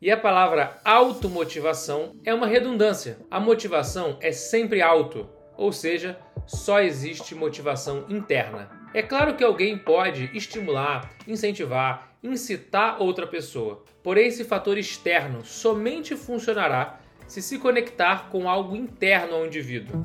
E a palavra automotivação é uma redundância. A motivação é sempre auto, ou seja, só existe motivação interna. É claro que alguém pode estimular, incentivar, incitar outra pessoa, porém esse fator externo somente funcionará se se conectar com algo interno ao indivíduo.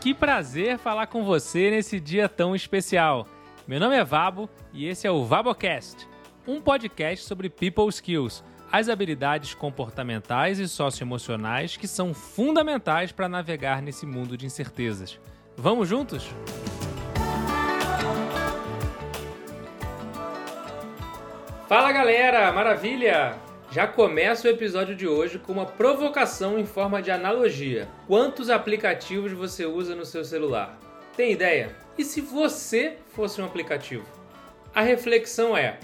Que prazer falar com você nesse dia tão especial. Meu nome é Vabo e esse é o Vabocast, um podcast sobre people skills, as habilidades comportamentais e socioemocionais que são fundamentais para navegar nesse mundo de incertezas. Vamos juntos? Fala galera, maravilha! Já começa o episódio de hoje com uma provocação em forma de analogia. Quantos aplicativos você usa no seu celular? Tem ideia? E se você fosse um aplicativo? A reflexão é: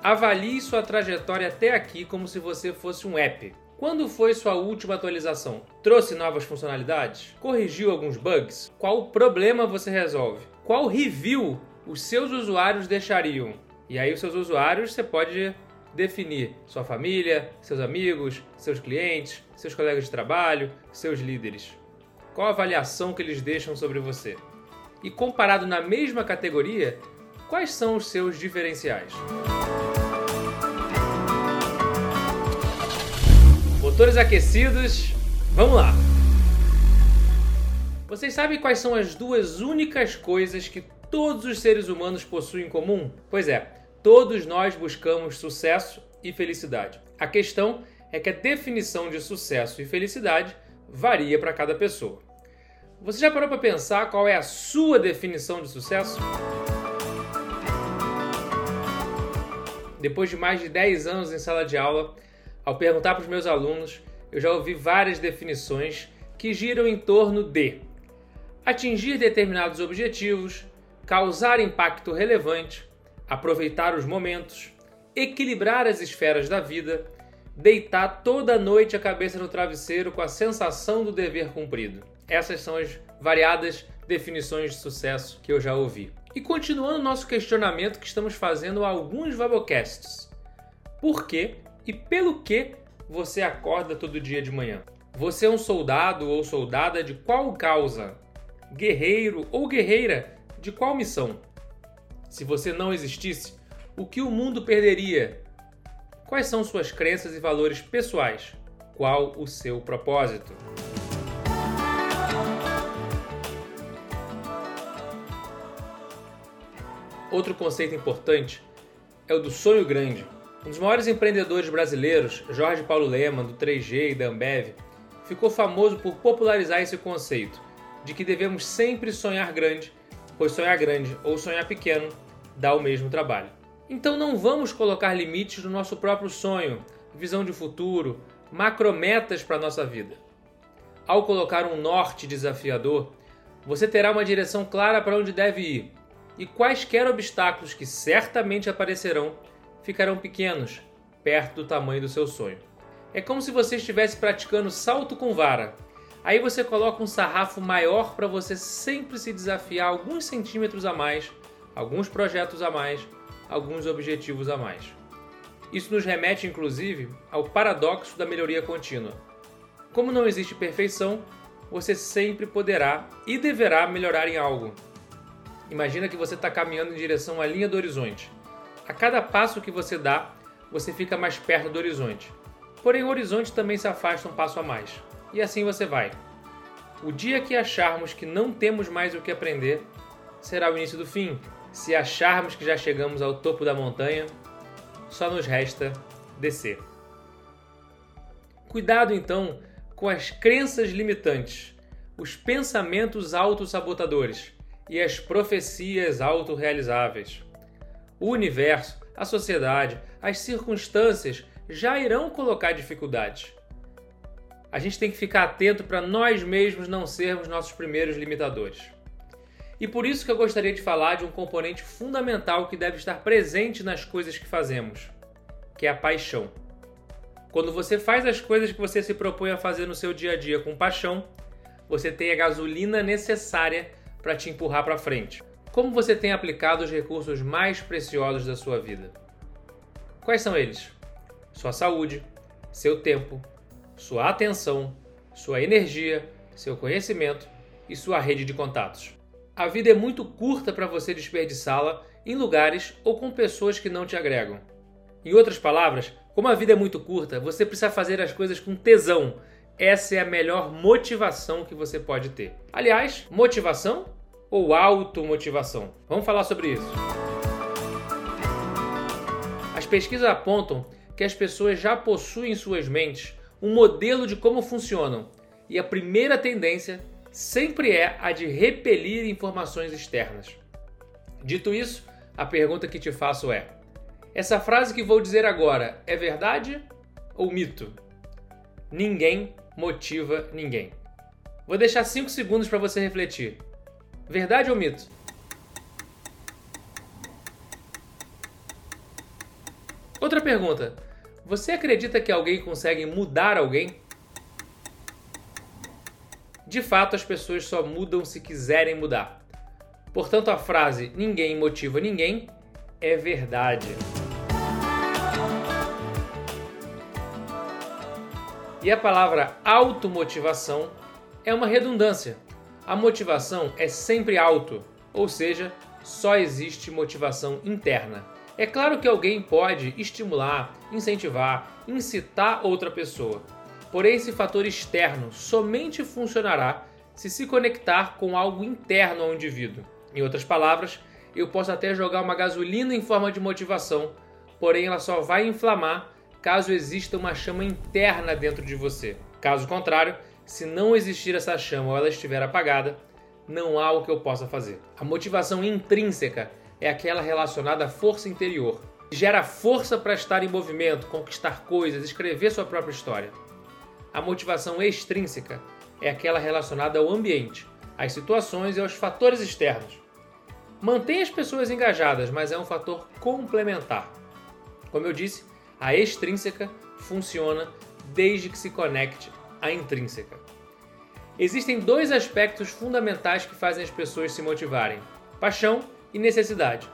avalie sua trajetória até aqui como se você fosse um app. Quando foi sua última atualização? Trouxe novas funcionalidades? Corrigiu alguns bugs? Qual problema você resolve? Qual review os seus usuários deixariam? E aí, os seus usuários você pode definir sua família, seus amigos, seus clientes, seus colegas de trabalho, seus líderes. Qual a avaliação que eles deixam sobre você? E comparado na mesma categoria, quais são os seus diferenciais? Motores aquecidos, vamos lá! Vocês sabem quais são as duas únicas coisas que todos os seres humanos possuem em comum? Pois é, Todos nós buscamos sucesso e felicidade. A questão é que a definição de sucesso e felicidade varia para cada pessoa. Você já parou para pensar qual é a sua definição de sucesso? Depois de mais de 10 anos em sala de aula, ao perguntar para os meus alunos, eu já ouvi várias definições que giram em torno de atingir determinados objetivos, causar impacto relevante, aproveitar os momentos, equilibrar as esferas da vida, deitar toda noite a cabeça no travesseiro com a sensação do dever cumprido. Essas são as variadas definições de sucesso que eu já ouvi. E continuando nosso questionamento que estamos fazendo alguns Vabocasts. Por que e pelo que você acorda todo dia de manhã? Você é um soldado ou soldada de qual causa? Guerreiro ou guerreira de qual missão? Se você não existisse, o que o mundo perderia? Quais são suas crenças e valores pessoais? Qual o seu propósito? Outro conceito importante é o do sonho grande. Um dos maiores empreendedores brasileiros, Jorge Paulo Lema, do 3G e da Ambev, ficou famoso por popularizar esse conceito de que devemos sempre sonhar grande, pois sonhar grande ou sonhar pequeno dá o mesmo trabalho. Então não vamos colocar limites no nosso próprio sonho, visão de futuro, macrometas para nossa vida. Ao colocar um norte desafiador, você terá uma direção clara para onde deve ir, e quaisquer obstáculos que certamente aparecerão ficarão pequenos, perto do tamanho do seu sonho. É como se você estivesse praticando salto com vara. Aí você coloca um sarrafo maior para você sempre se desafiar alguns centímetros a mais alguns projetos a mais, alguns objetivos a mais. Isso nos remete, inclusive, ao paradoxo da melhoria contínua. Como não existe perfeição, você sempre poderá e deverá melhorar em algo. Imagina que você está caminhando em direção à linha do horizonte. A cada passo que você dá, você fica mais perto do horizonte. Porém, o horizonte também se afasta um passo a mais. E assim você vai. O dia que acharmos que não temos mais o que aprender, será o início do fim, se acharmos que já chegamos ao topo da montanha, só nos resta descer. Cuidado então com as crenças limitantes, os pensamentos autossabotadores e as profecias autorrealizáveis. O universo, a sociedade, as circunstâncias já irão colocar dificuldades. A gente tem que ficar atento para nós mesmos não sermos nossos primeiros limitadores. E por isso que eu gostaria de falar de um componente fundamental que deve estar presente nas coisas que fazemos, que é a paixão. Quando você faz as coisas que você se propõe a fazer no seu dia a dia com paixão, você tem a gasolina necessária para te empurrar para frente. como você tem aplicado os recursos mais preciosos da sua vida. Quais são eles? Sua saúde, seu tempo, sua atenção, sua energia, seu conhecimento e sua rede de contatos. A vida é muito curta para você desperdiçá-la em lugares ou com pessoas que não te agregam. Em outras palavras, como a vida é muito curta, você precisa fazer as coisas com tesão. Essa é a melhor motivação que você pode ter. Aliás, motivação ou automotivação? Vamos falar sobre isso. As pesquisas apontam que as pessoas já possuem em suas mentes um modelo de como funcionam, e a primeira tendência sempre é a de repelir informações externas. Dito isso, a pergunta que te faço é: essa frase que vou dizer agora é verdade ou mito? Ninguém motiva ninguém. Vou deixar 5 segundos para você refletir. Verdade ou mito? Outra pergunta: você acredita que alguém consegue mudar alguém? De fato, as pessoas só mudam se quiserem mudar. Portanto, a frase ninguém motiva ninguém é verdade. E a palavra automotivação é uma redundância. A motivação é sempre auto, ou seja, só existe motivação interna. É claro que alguém pode estimular, incentivar, incitar outra pessoa. Porém, esse fator externo somente funcionará se se conectar com algo interno ao indivíduo. Em outras palavras, eu posso até jogar uma gasolina em forma de motivação, porém ela só vai inflamar caso exista uma chama interna dentro de você. Caso contrário, se não existir essa chama ou ela estiver apagada, não há o que eu possa fazer. A motivação intrínseca é aquela relacionada à força interior. Gera força para estar em movimento, conquistar coisas, escrever sua própria história. A motivação extrínseca é aquela relacionada ao ambiente, às situações e aos fatores externos. Mantém as pessoas engajadas, mas é um fator complementar. Como eu disse, a extrínseca funciona desde que se conecte à intrínseca. Existem dois aspectos fundamentais que fazem as pessoas se motivarem: paixão e necessidade.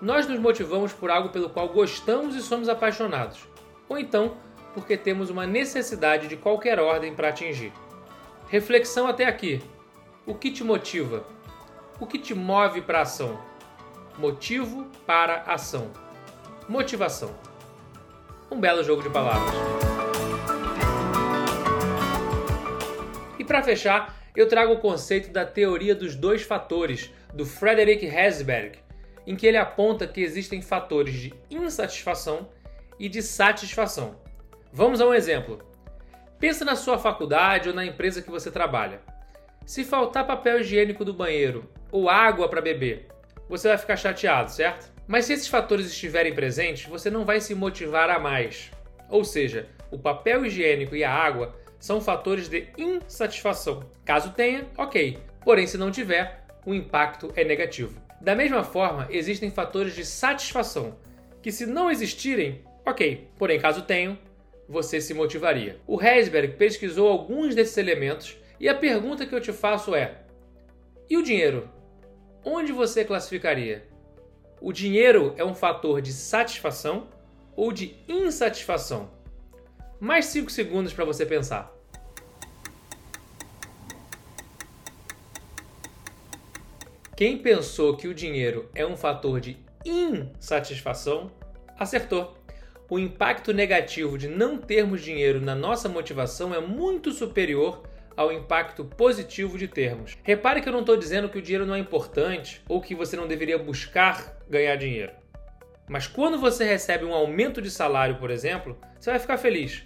Nós nos motivamos por algo pelo qual gostamos e somos apaixonados, ou então porque temos uma necessidade de qualquer ordem para atingir. Reflexão até aqui. O que te motiva? O que te move para a ação? Motivo para ação. Motivação um belo jogo de palavras. Para fechar, eu trago o conceito da teoria dos dois fatores do Frederick Herzberg, em que ele aponta que existem fatores de insatisfação e de satisfação. Vamos a um exemplo. Pensa na sua faculdade ou na empresa que você trabalha. Se faltar papel higiênico do banheiro ou água para beber, você vai ficar chateado, certo? Mas se esses fatores estiverem presentes, você não vai se motivar a mais. Ou seja, o papel higiênico e a água são fatores de insatisfação. Caso tenha, ok. Porém, se não tiver, o impacto é negativo. Da mesma forma, existem fatores de satisfação, que se não existirem, ok. Porém, caso tenham, você se motivaria. O Heisberg pesquisou alguns desses elementos e a pergunta que eu te faço é: e o dinheiro? Onde você classificaria? O dinheiro é um fator de satisfação ou de insatisfação? Mais 5 segundos para você pensar. Quem pensou que o dinheiro é um fator de insatisfação, acertou. O impacto negativo de não termos dinheiro na nossa motivação é muito superior ao impacto positivo de termos. Repare que eu não estou dizendo que o dinheiro não é importante ou que você não deveria buscar ganhar dinheiro. Mas quando você recebe um aumento de salário, por exemplo, você vai ficar feliz.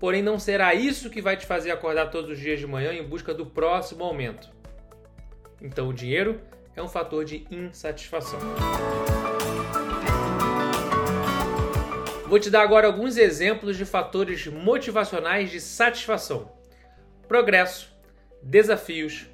Porém, não será isso que vai te fazer acordar todos os dias de manhã em busca do próximo aumento. Então, o dinheiro é um fator de insatisfação. Vou te dar agora alguns exemplos de fatores motivacionais de satisfação progresso, desafios,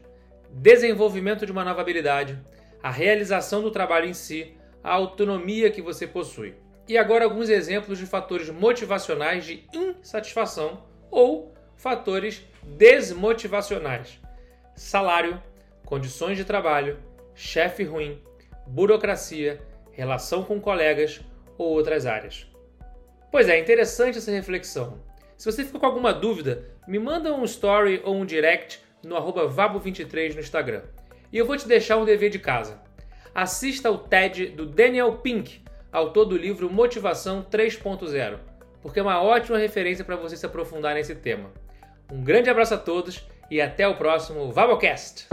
desenvolvimento de uma nova habilidade, a realização do trabalho em si, a autonomia que você possui. E agora alguns exemplos de fatores motivacionais de insatisfação ou fatores desmotivacionais: salário, condições de trabalho, chefe ruim, burocracia, relação com colegas ou outras áreas. Pois é, interessante essa reflexão. Se você ficou com alguma dúvida, me manda um story ou um direct no vabo23 no Instagram. E eu vou te deixar um dever de casa. Assista ao TED do Daniel Pink, autor do livro Motivação 3.0, porque é uma ótima referência para você se aprofundar nesse tema. Um grande abraço a todos e até o próximo Vabocast!